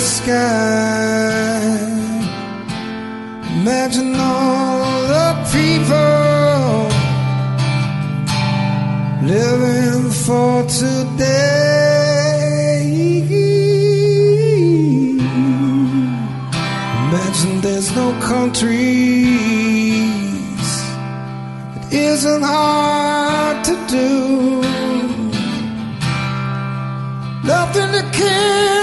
sky. Imagine all the people living for today. Imagine there's no countries. It isn't hard to do. Nothing to care.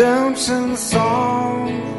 Redemption song.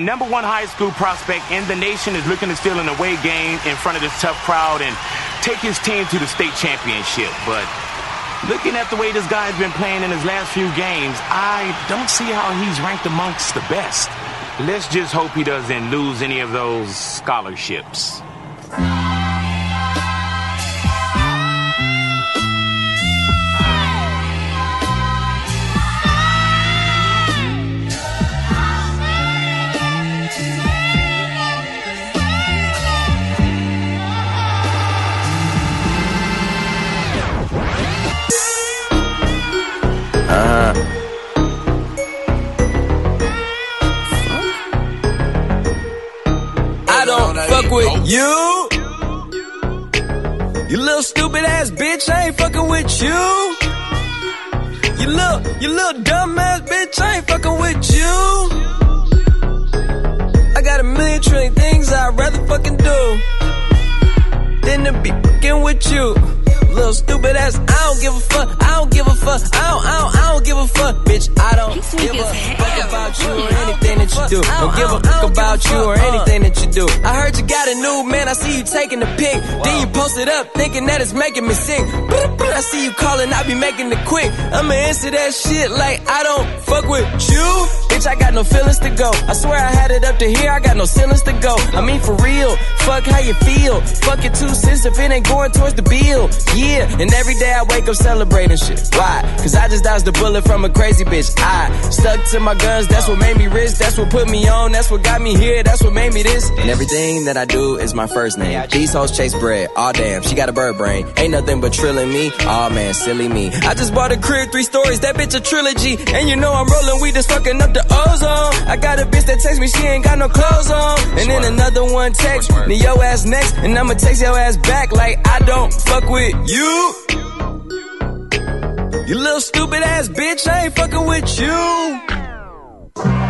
Number one high school prospect in the nation is looking to steal an away game in front of this tough crowd and take his team to the state championship. But looking at the way this guy's been playing in his last few games, I don't see how he's ranked amongst the best. Let's just hope he doesn't lose any of those scholarships. With you. You little, you little dumb ass bitch, I ain't fucking with you. I got a million trillion things I'd rather fucking do than to be fucking with you. Little stupid ass, I don't give a fuck, I don't give a fuck, I don't, I don't, I don't give a fuck, bitch. I don't give a fuck about you or that you do. Don't oh, give a oh, fuck oh, about you or anything that you do. Uh. I heard you got a new man, I see you taking the pic. Then you post it up, thinking that it's making me sick. I see you calling, I be making it quick. I'ma answer that shit like I don't fuck with you. Bitch, I got no feelings to go. I swear I had it up to here, I got no ceilings to go. I mean, for real, fuck how you feel. Fuck it two cents if it ain't going towards the bill. Yeah, and every day I wake up celebrating shit. Why? Cause I just dodged a bullet from a crazy bitch. I stuck to my guns, that's what made me rich. That's what put me on, that's what got me here, that's what made me this. And everything that I do is my first name. These hoes chase bread, aw damn, she got a bird brain. Ain't nothing but trilling me, aw man, silly me. I just bought a crib, three stories, that bitch a trilogy. And you know I'm rolling weed, just fucking up the ozone. I got a bitch that text me, she ain't got no clothes on. And then another one text me, your ass next, and I'ma text your ass back like I don't fuck with you. You little stupid ass bitch, I ain't fucking with you.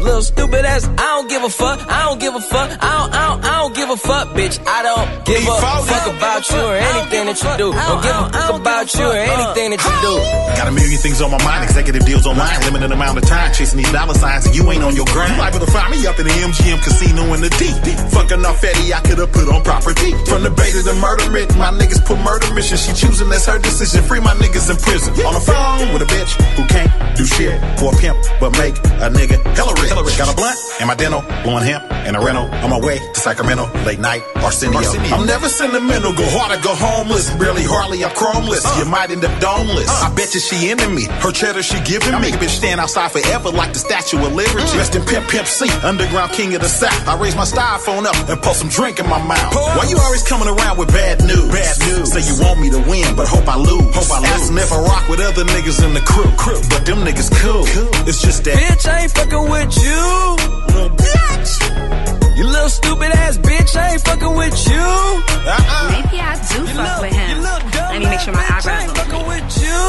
Little stupid ass, I don't give a fuck, I don't give a fuck, I don't, I don't, I don't give a fuck, bitch. I don't give a fuck about you or anything that you do. Don't give a fuck about you or anything that you do. Got a million things on my mind, executive deals online, limited amount of time, chasing these dollar signs, and you ain't on your grind. You liable to find me up in the MGM casino in the deep. Fucking off Eddie, I could've put on property. From the bay to the murder writ, my niggas put murder mission. She choosing, that's her decision. Free my niggas in prison. On the phone with a bitch who can't do shit for a pimp, but make a nigga hella rich. Got a blunt in my dental, blowing hemp in a rental. On my way to Sacramento, late night, Arsenio. I'm never sentimental, go hard or go homeless. Barely, hardly, I'm chromeless. Uh. You might end up domeless. Uh. I bet you she into me. Her cheddar she giving me. Make a bitch stand outside forever like the Statue of Liberty. Mm. Rest in Pimp Pimp C, underground king of the South. I raise my styrofoam up and pour some drink in my mouth. Why you always coming around with bad news? Bad news. Say you want me to win, but hope I lose. Hope I lose. If I rock with other niggas in the crew. crew. But them niggas cool. It's just that. Bitch, I ain't fucking with you. Little bitch. You little stupid ass bitch, I ain't fucking with you. Uh-uh. Maybe I do You fuck little- with him. you Let me make sure my ass bitch, I eyebrows ain't fucking with you.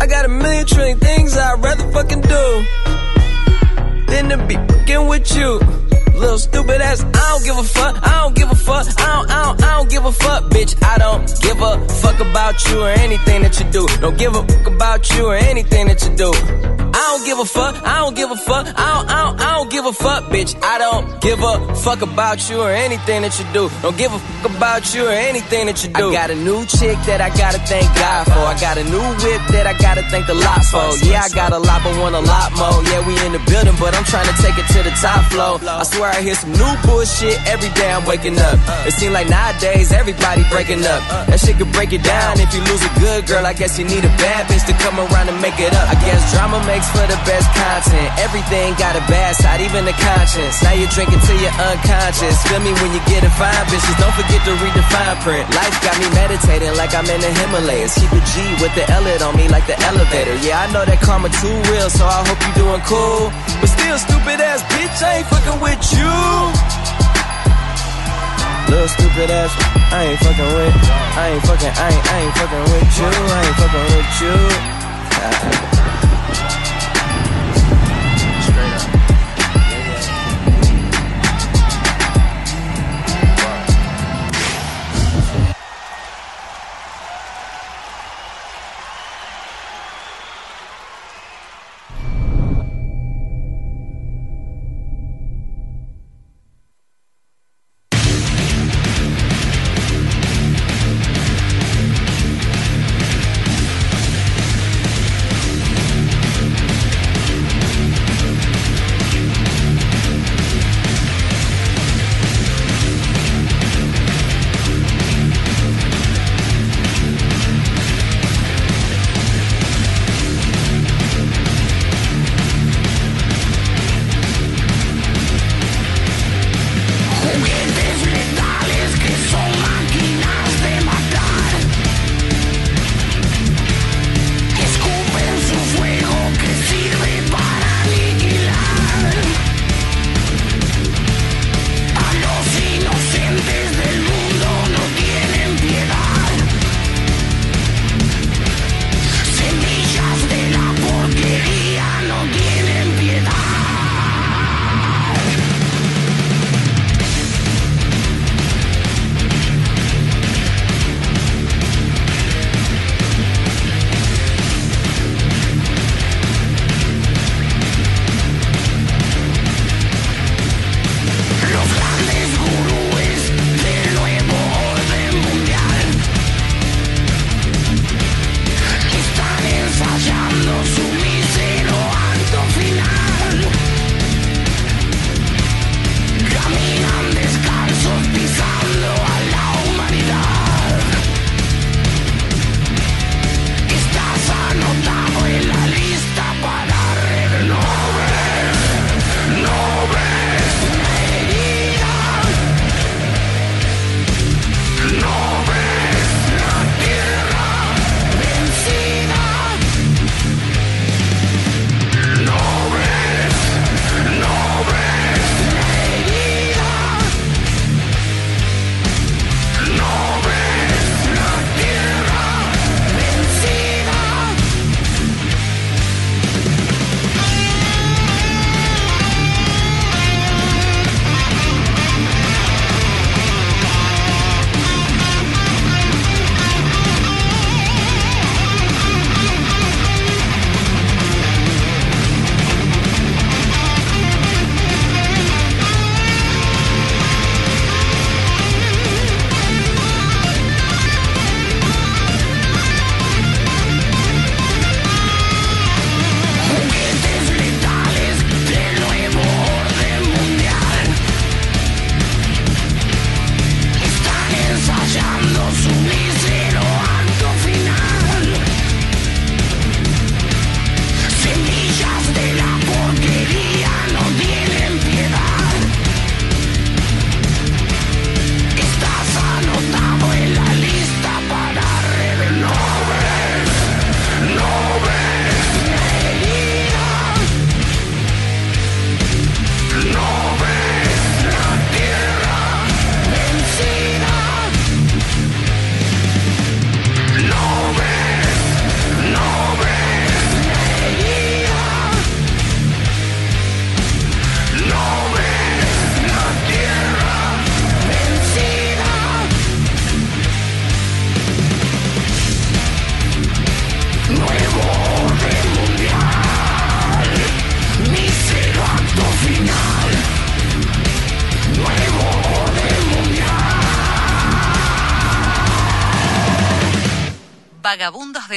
I got a million trillion things I'd rather fucking do than to be fucking with you. Little stupid ass, I don't give a fuck, I don't give a fuck, I don't, I don't, don't give a fuck, bitch. I don't give a fuck about you or anything that you do. Don't give a fuck about you or anything that you do. I don't give a fuck, I don't give a fuck, I don't, I don't, I don't give a fuck, bitch. I don't give a fuck about you or anything that you do. Don't give a fuck about you or anything that you do. I got a new chick that I gotta thank God for. I got a new whip that I gotta thank the lot for. Yeah, I got a lot, but want a lot more. Yeah, we in the building, but I'm trying to take it to the top floor. I swear I hear some new bullshit every day I'm waking up. It seems like nowadays everybody breaking up. That shit could break it down if you lose a good girl. I guess you need a bad bitch to come around and make it up. I guess drama makes for the best content. Everything got a bad side, even the conscience. Now you're drinking till you're unconscious. Feel me when you get a fine, bitches. Don't forget to read the fine print. Life got me meditating like I'm in the Himalayas. Keep a G with the L on me like the elevator. Yeah, I know that karma too real, so I hope you doing cool. But still, stupid ass bitch, I ain't fucking with you. Little stupid ass, I ain't fucking with. I ain't fucking, I ain't, I ain't fucking with you. I ain't fucking with you.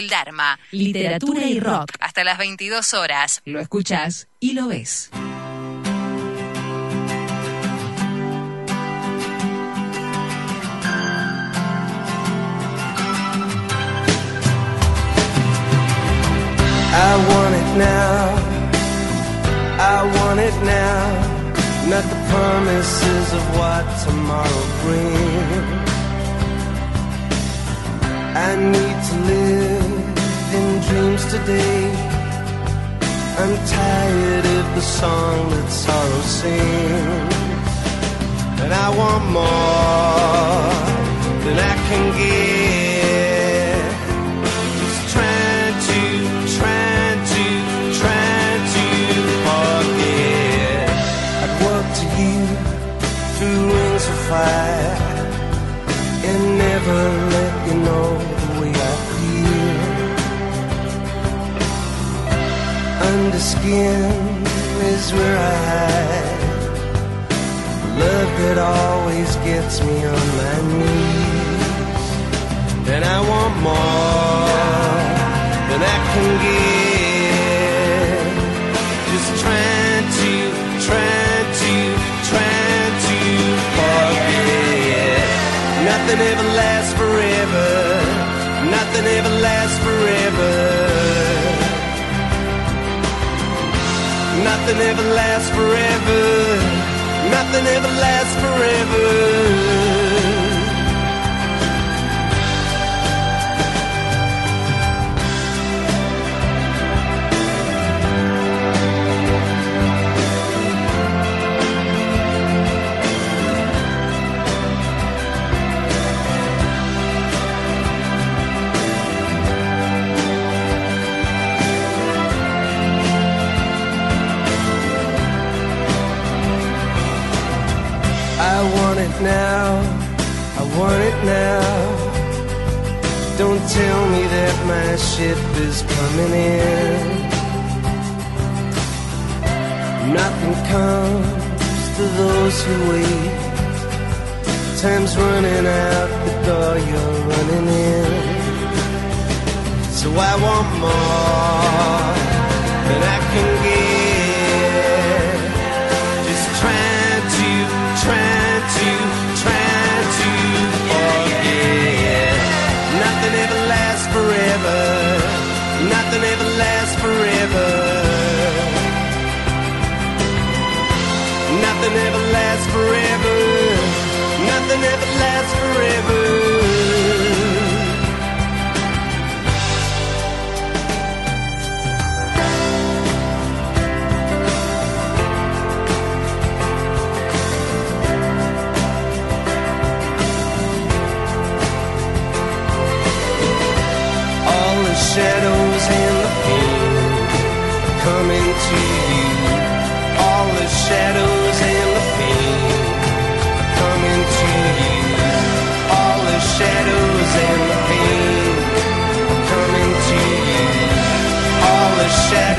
Del Dharma. Literatura y rock. Hasta las 22 horas. Lo escuchás y lo ves. I want it now. it now, not the promises of what tomorrow brings. I need to live in dreams today. I'm tired of the song that sorrow sings. And I want more than I can get. Skin is where I hide. Love that always gets me on my knees. And I want more than I can get. Just trying to, trying to, trying to forget. Nothing ever lasts forever. Nothing ever lasts forever. Nothing ever lasts forever. Nothing ever lasts forever. It now. I want it now. Don't tell me that my ship is coming in. Nothing comes to those who wait. Time's running out the door you're running in. So I want more than I can get. Nothing ever lasts forever. Nothing ever lasts forever.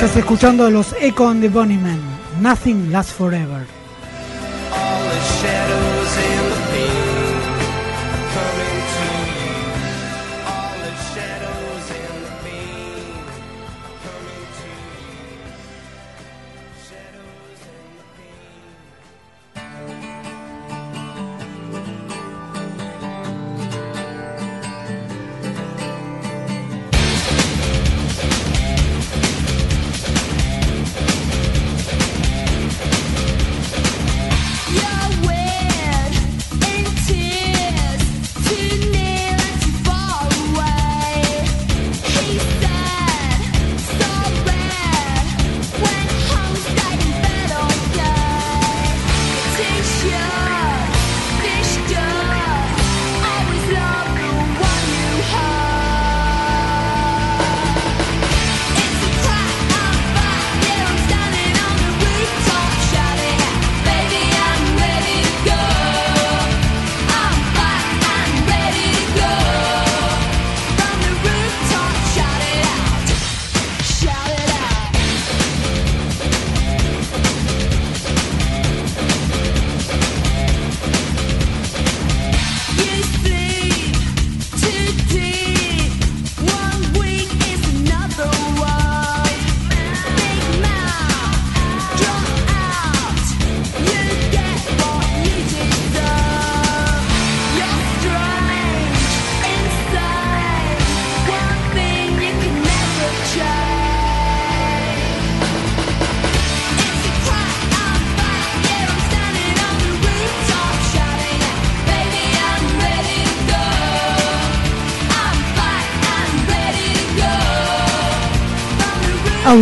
Estás escuchando los Echo and the Bunnymen. Nothing lasts forever.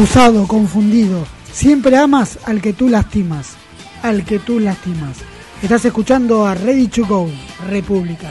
Abusado, confundido. Siempre amas al que tú lastimas. Al que tú lastimas. Estás escuchando a Ready to Go, República.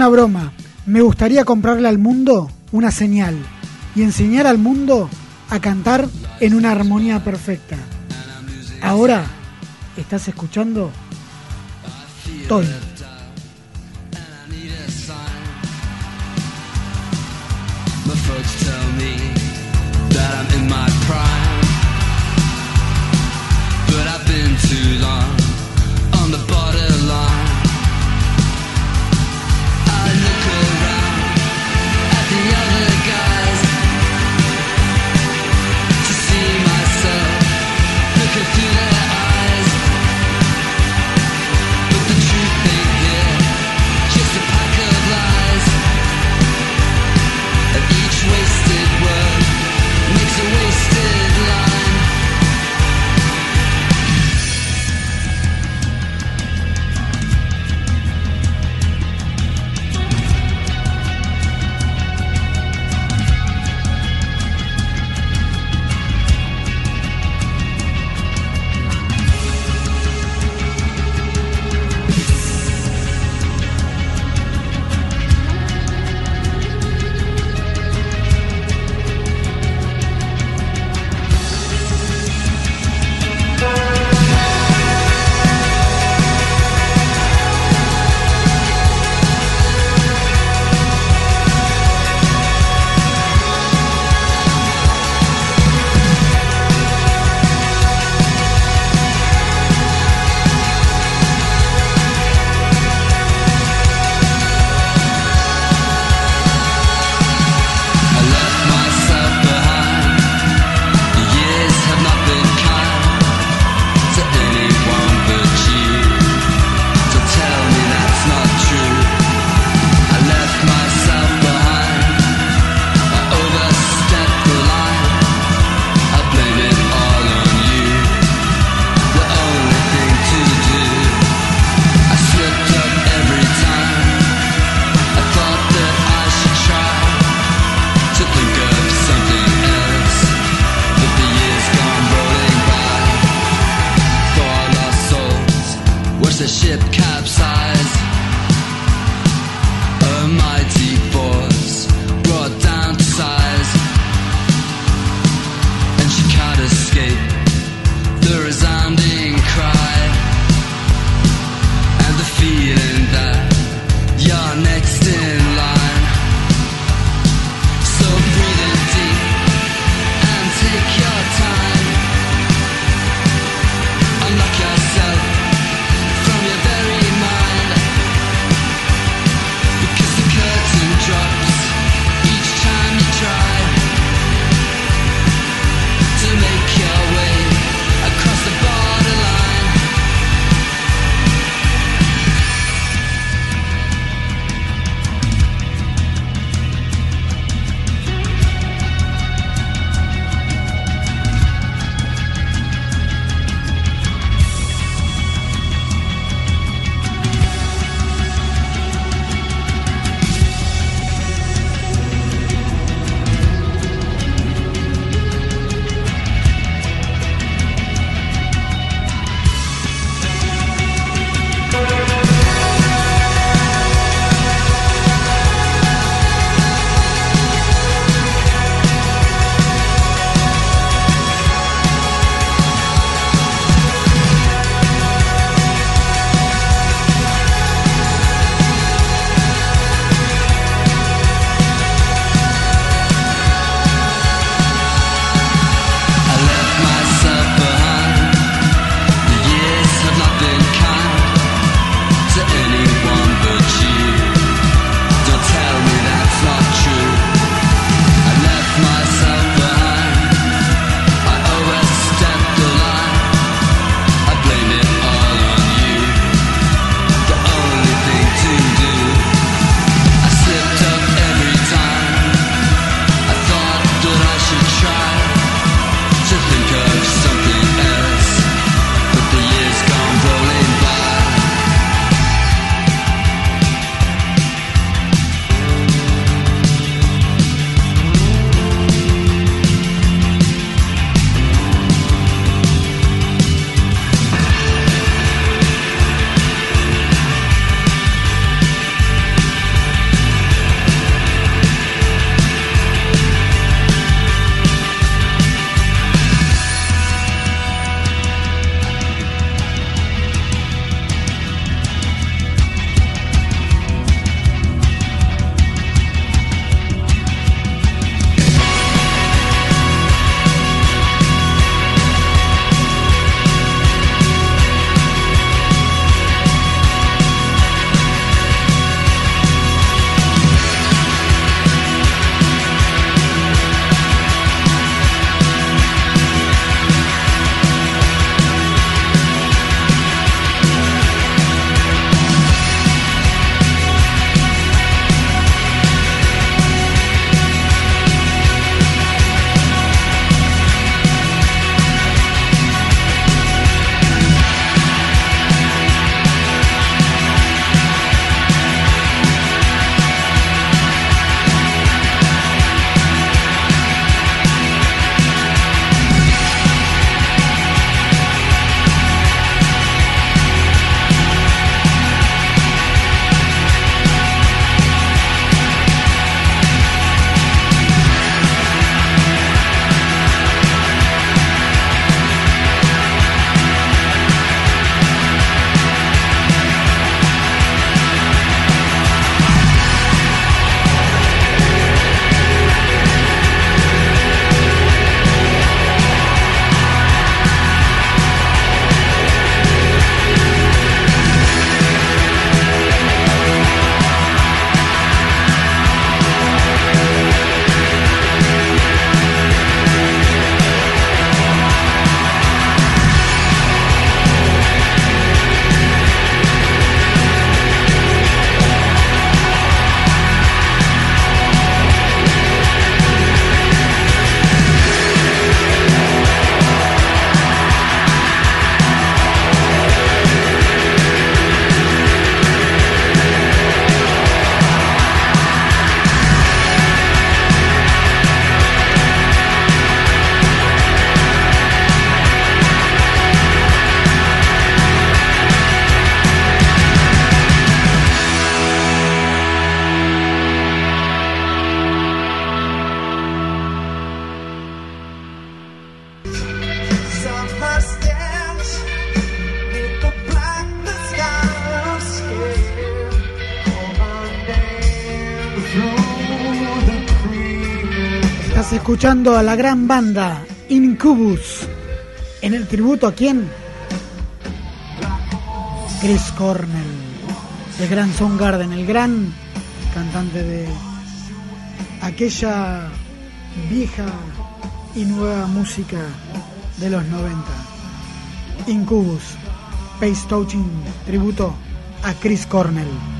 Una broma. Me gustaría comprarle al mundo una señal y enseñar al mundo a cantar en una armonía perfecta. Ahora estás escuchando. Escuchando a la gran banda Incubus. En el tributo a quién? Chris Cornell, el gran Soundgarden, el gran cantante de aquella vieja y nueva música de los 90. Incubus, Pace Touching, tributo a Chris Cornell.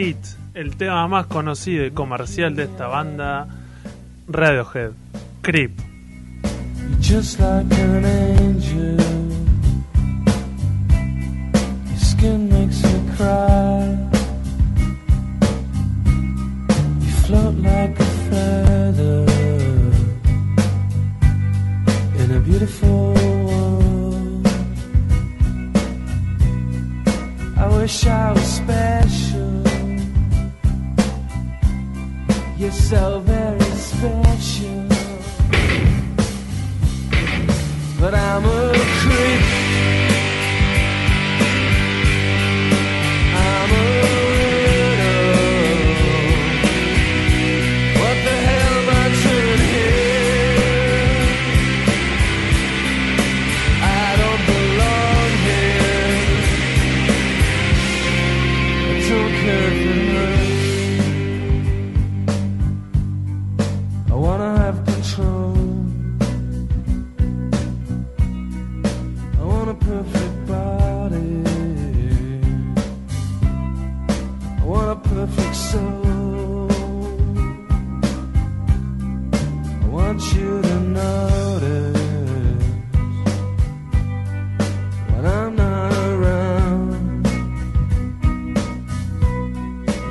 Hit, el tema más conocido y comercial de esta banda, Radiohead, Creep. just like an angel. Your skin makes me cry. You float like a feather in a beautiful world. I wish I so very special. But I'm a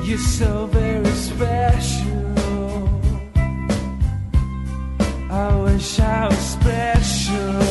You're so very special. I wish I was special.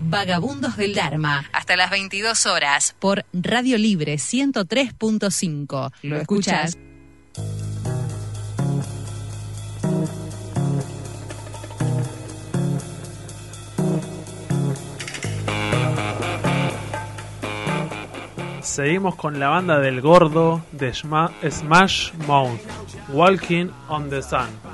Vagabundos del Dharma hasta las 22 horas por Radio Libre 103.5. ¿Lo escuchas? Seguimos con la banda del gordo de Smash Mouth, Walking on the Sun.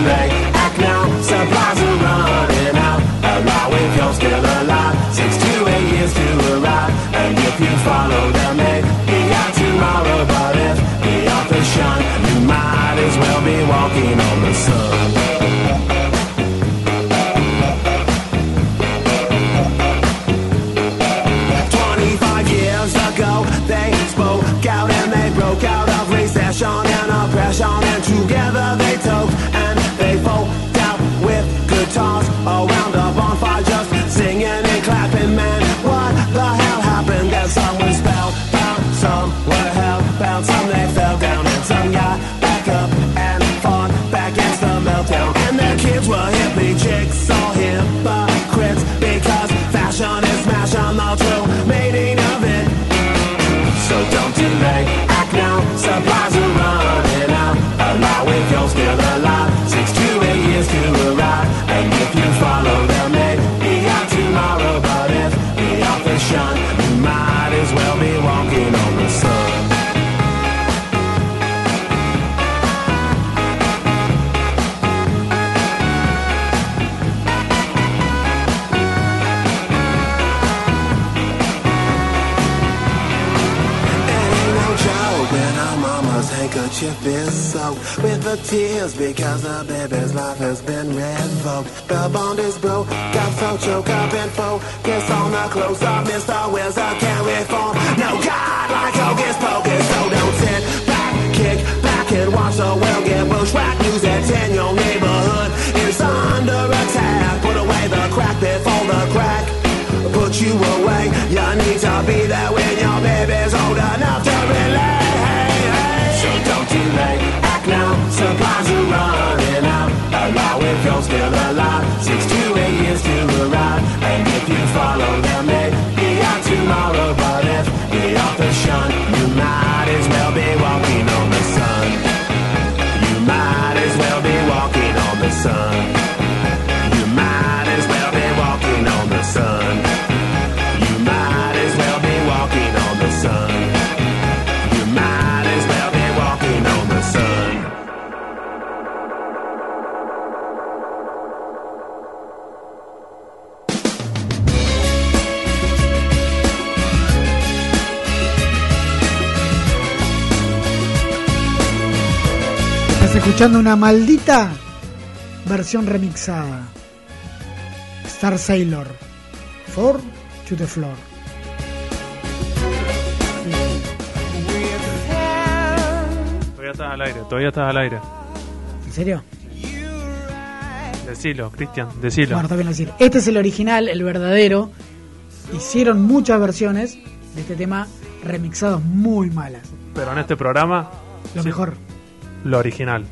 back now. remixada. Star Sailor, For to the Floor. Todavía estás al aire, todavía estás al aire. ¿En serio? Decilo, Cristian, decilo. Bueno, está bien decir. Este es el original, el verdadero. Hicieron muchas versiones de este tema remixados muy malas. Pero en este programa... Lo mejor. Lo original.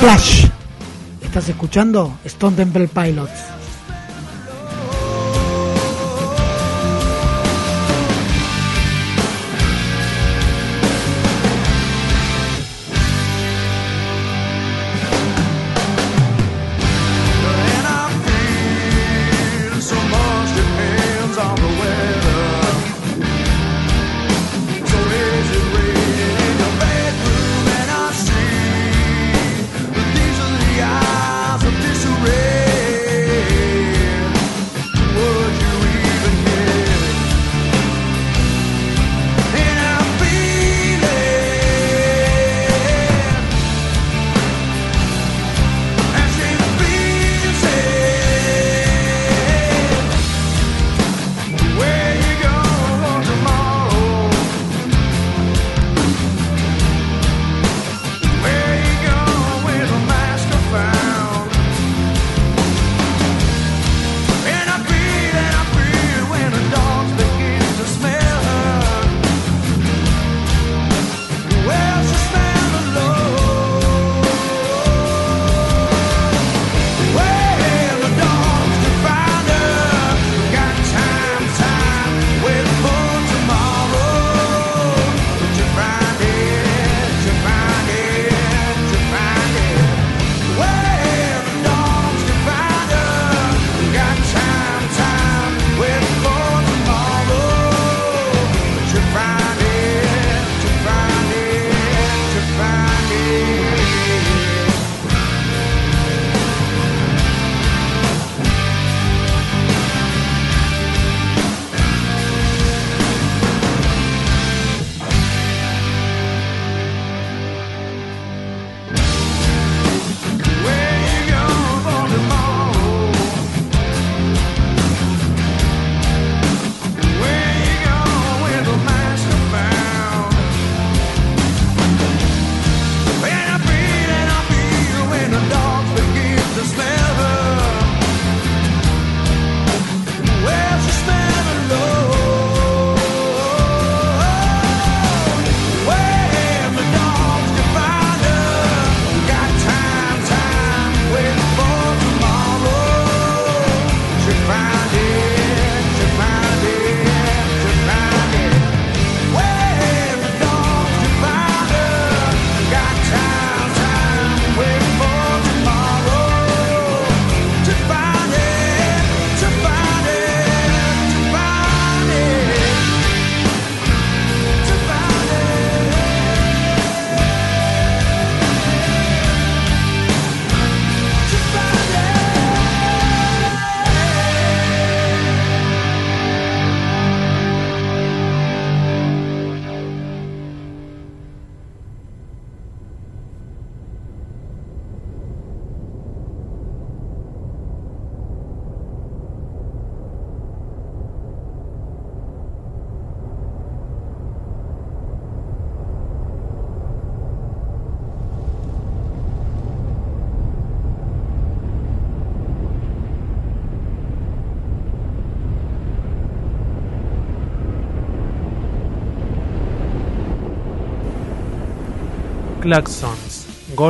Flash. Estás escuchando Stone Temple Pilots.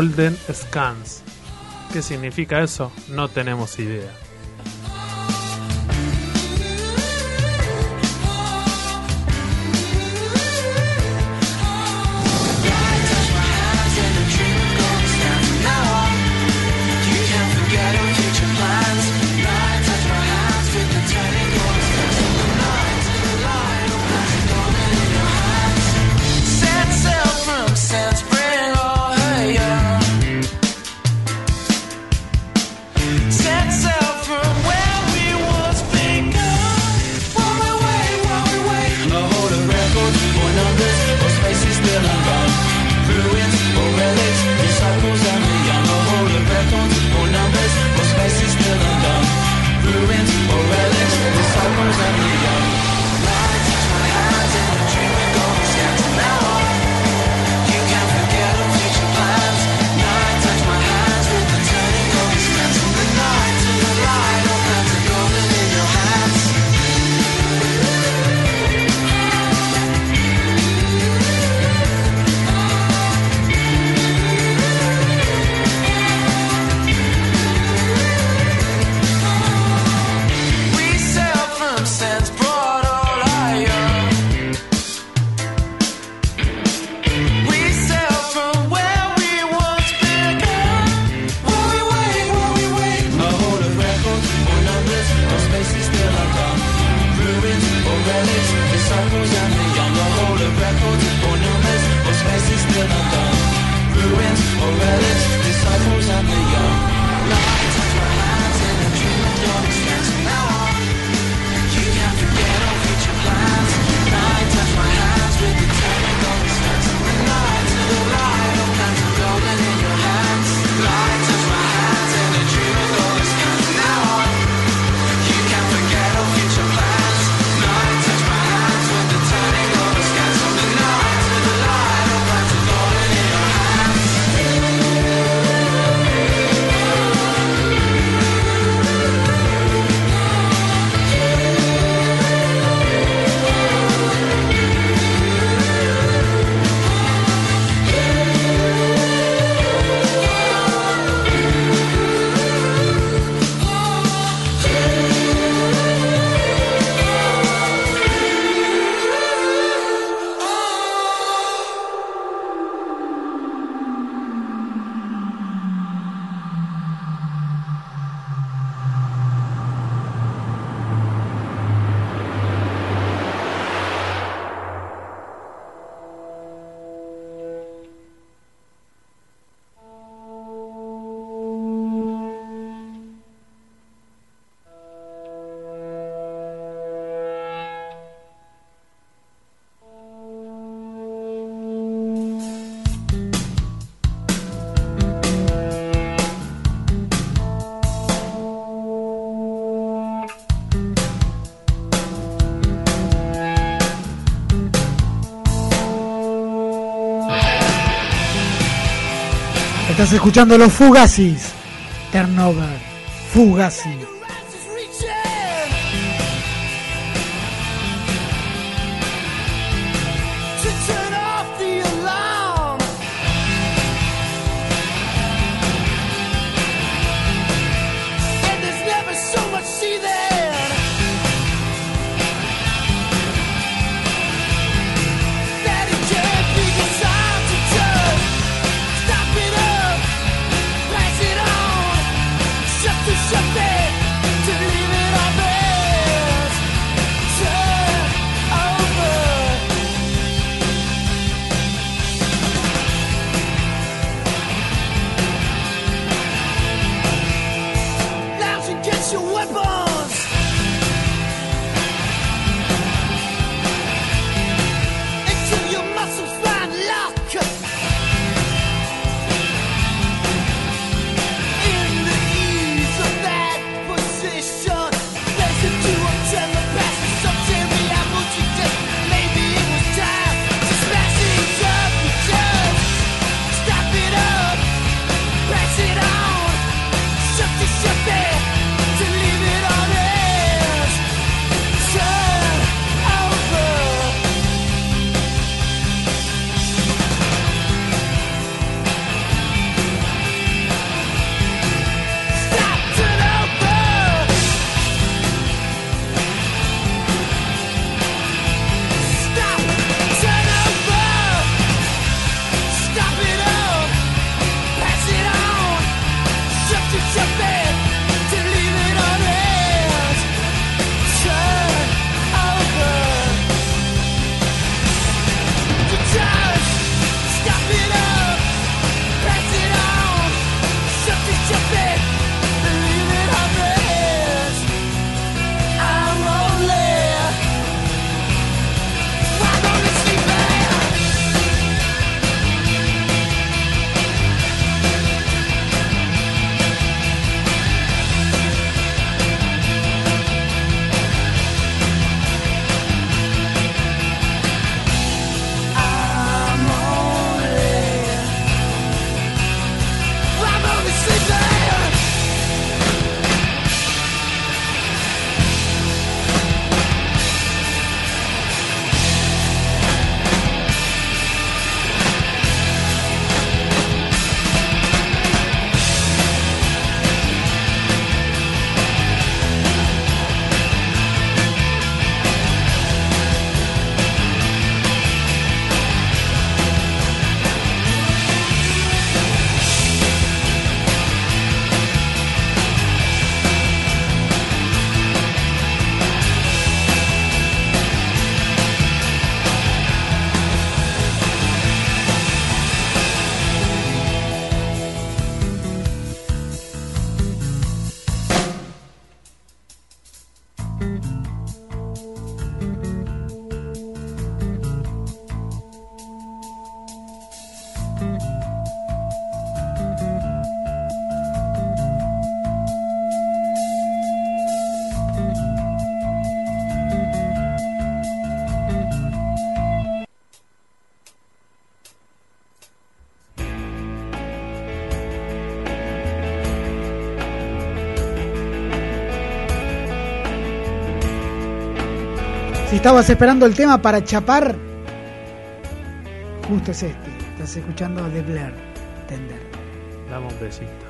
Golden Scans. ¿Qué significa eso? No tenemos idea. Estás escuchando los Fugazis. Turnover. Fugazi. estabas esperando el tema para chapar, justo es este. Estás escuchando a The Blair, Tender. Dame un besito.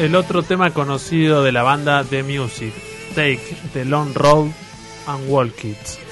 el otro tema conocido de la banda The Music, Take the Long Road and Walk It.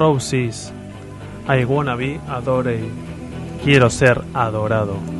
Roses. I wanna be adored. Quiero ser adorado.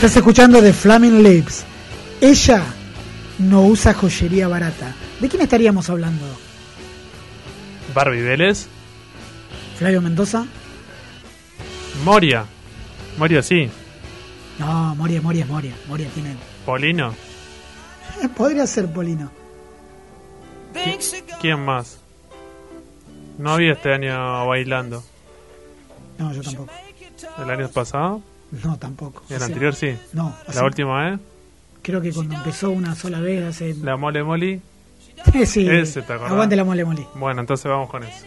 Estás escuchando de Flaming Lips. Ella no usa joyería barata. ¿De quién estaríamos hablando? Barbie Vélez. ¿Flavio Mendoza? Moria. Moria sí. No, Moria, Moria, Moria. Moria tiene. Polino. Podría ser Polino. ¿Quién más? No había este año bailando. No, yo tampoco. ¿El año pasado? No, tampoco. ¿Y el O sea, anterior sí? No. ¿La hace- última vez? Creo que cuando empezó una sola vez hace. ¿La Mole Moli? sí. Ese, ¿te acordás? Aguante la mole mole. Bueno, entonces vamos con eso.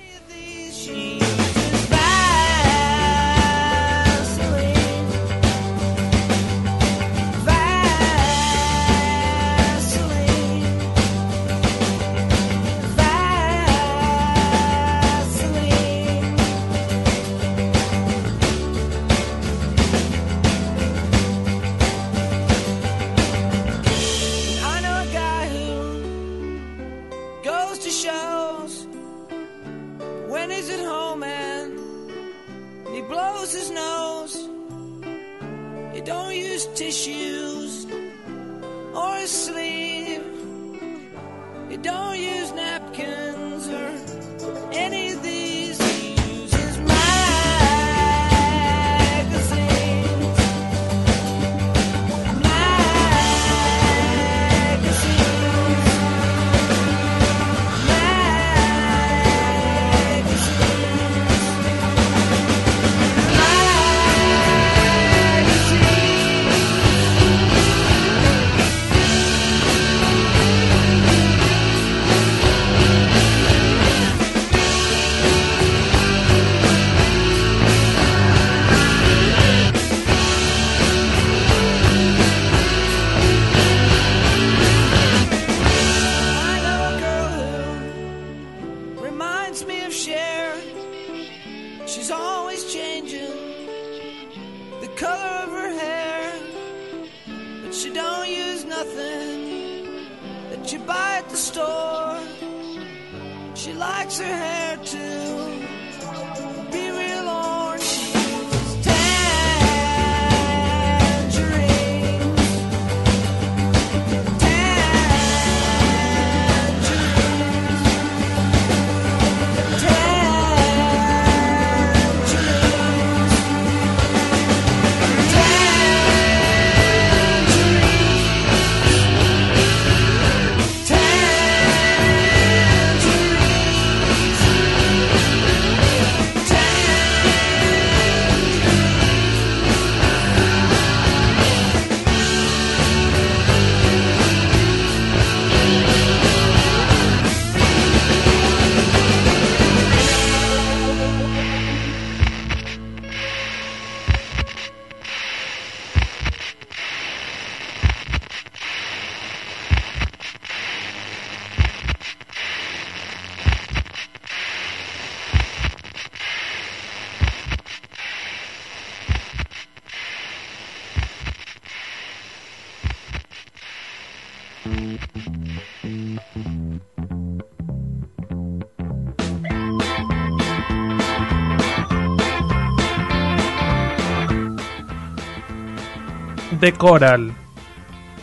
The Coral.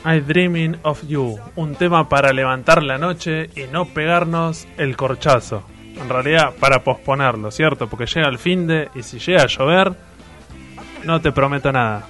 I Dreaming of You. Un tema para levantar la noche y no pegarnos el corchazo. En realidad, para posponerlo, ¿cierto? Porque llega el fin de y si llega a llover, no te prometo nada.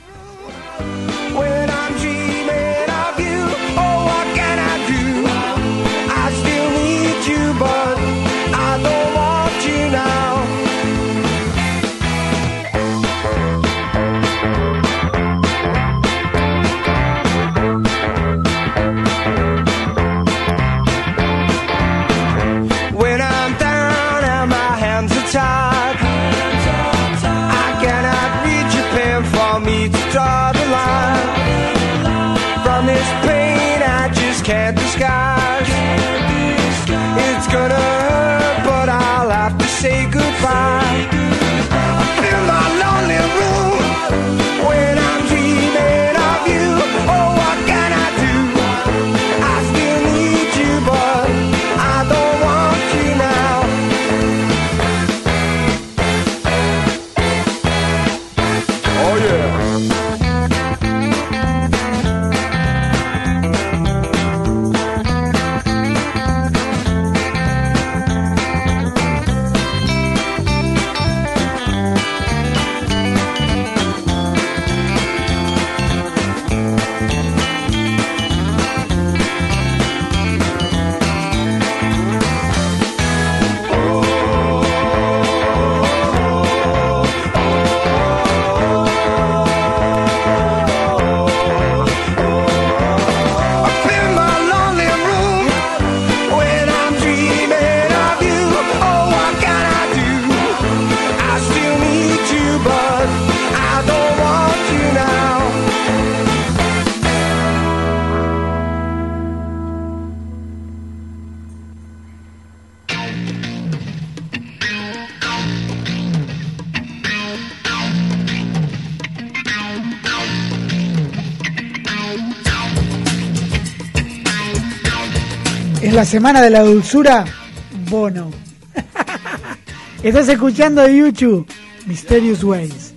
la semana de la dulzura, Bono. Estás escuchando de YouTube, Mysterious Ways.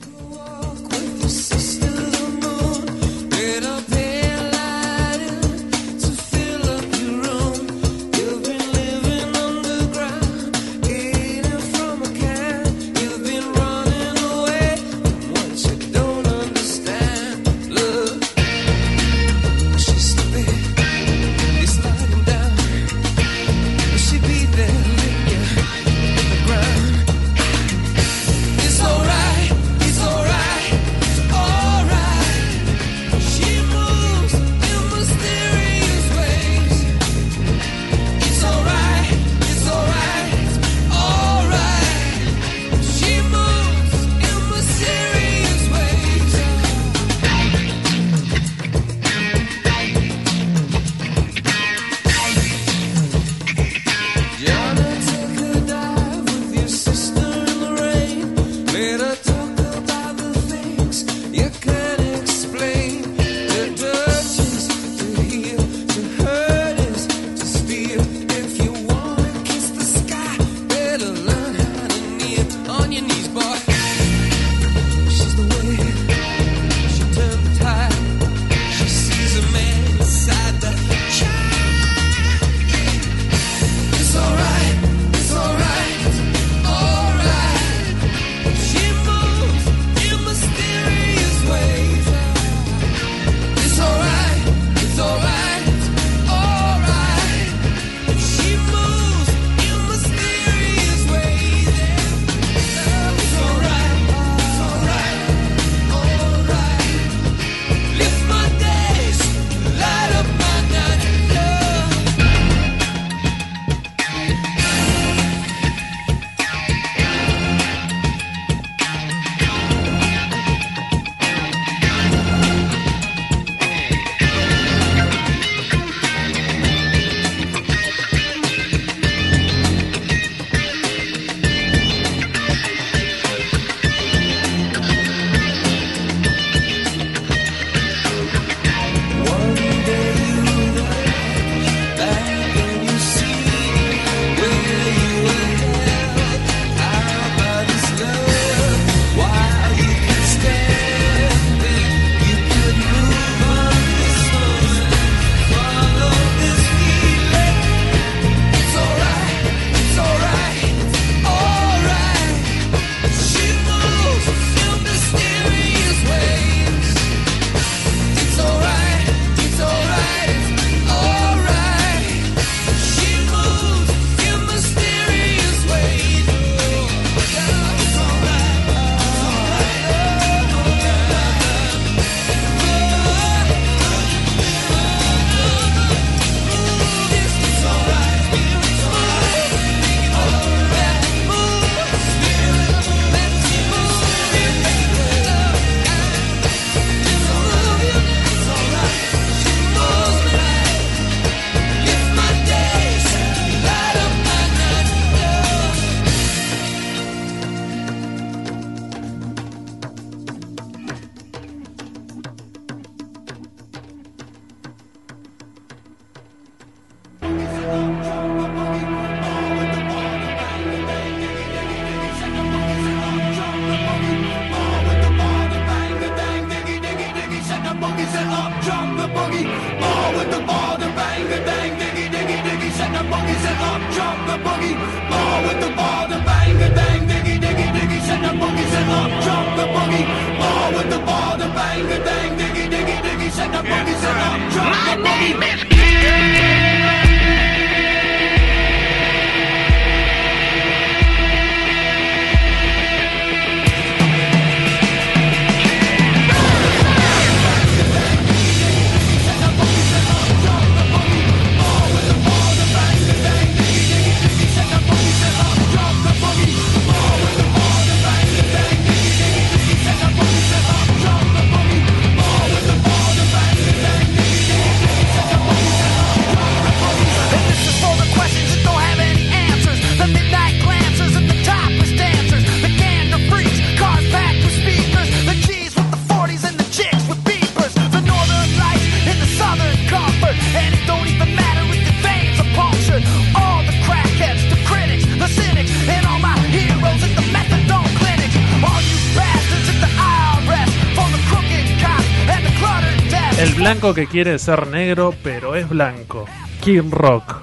Que quiere ser negro, pero es blanco. King Rock.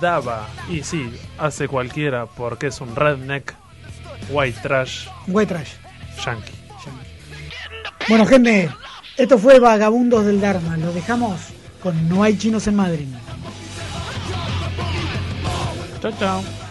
Daba. Y sí, hace cualquiera porque es un redneck, white trash, White trash. yankee. Bueno, gente, esto fue Vagabundos del Dharma. Lo dejamos con No hay chinos en Madrid. Chao, chao.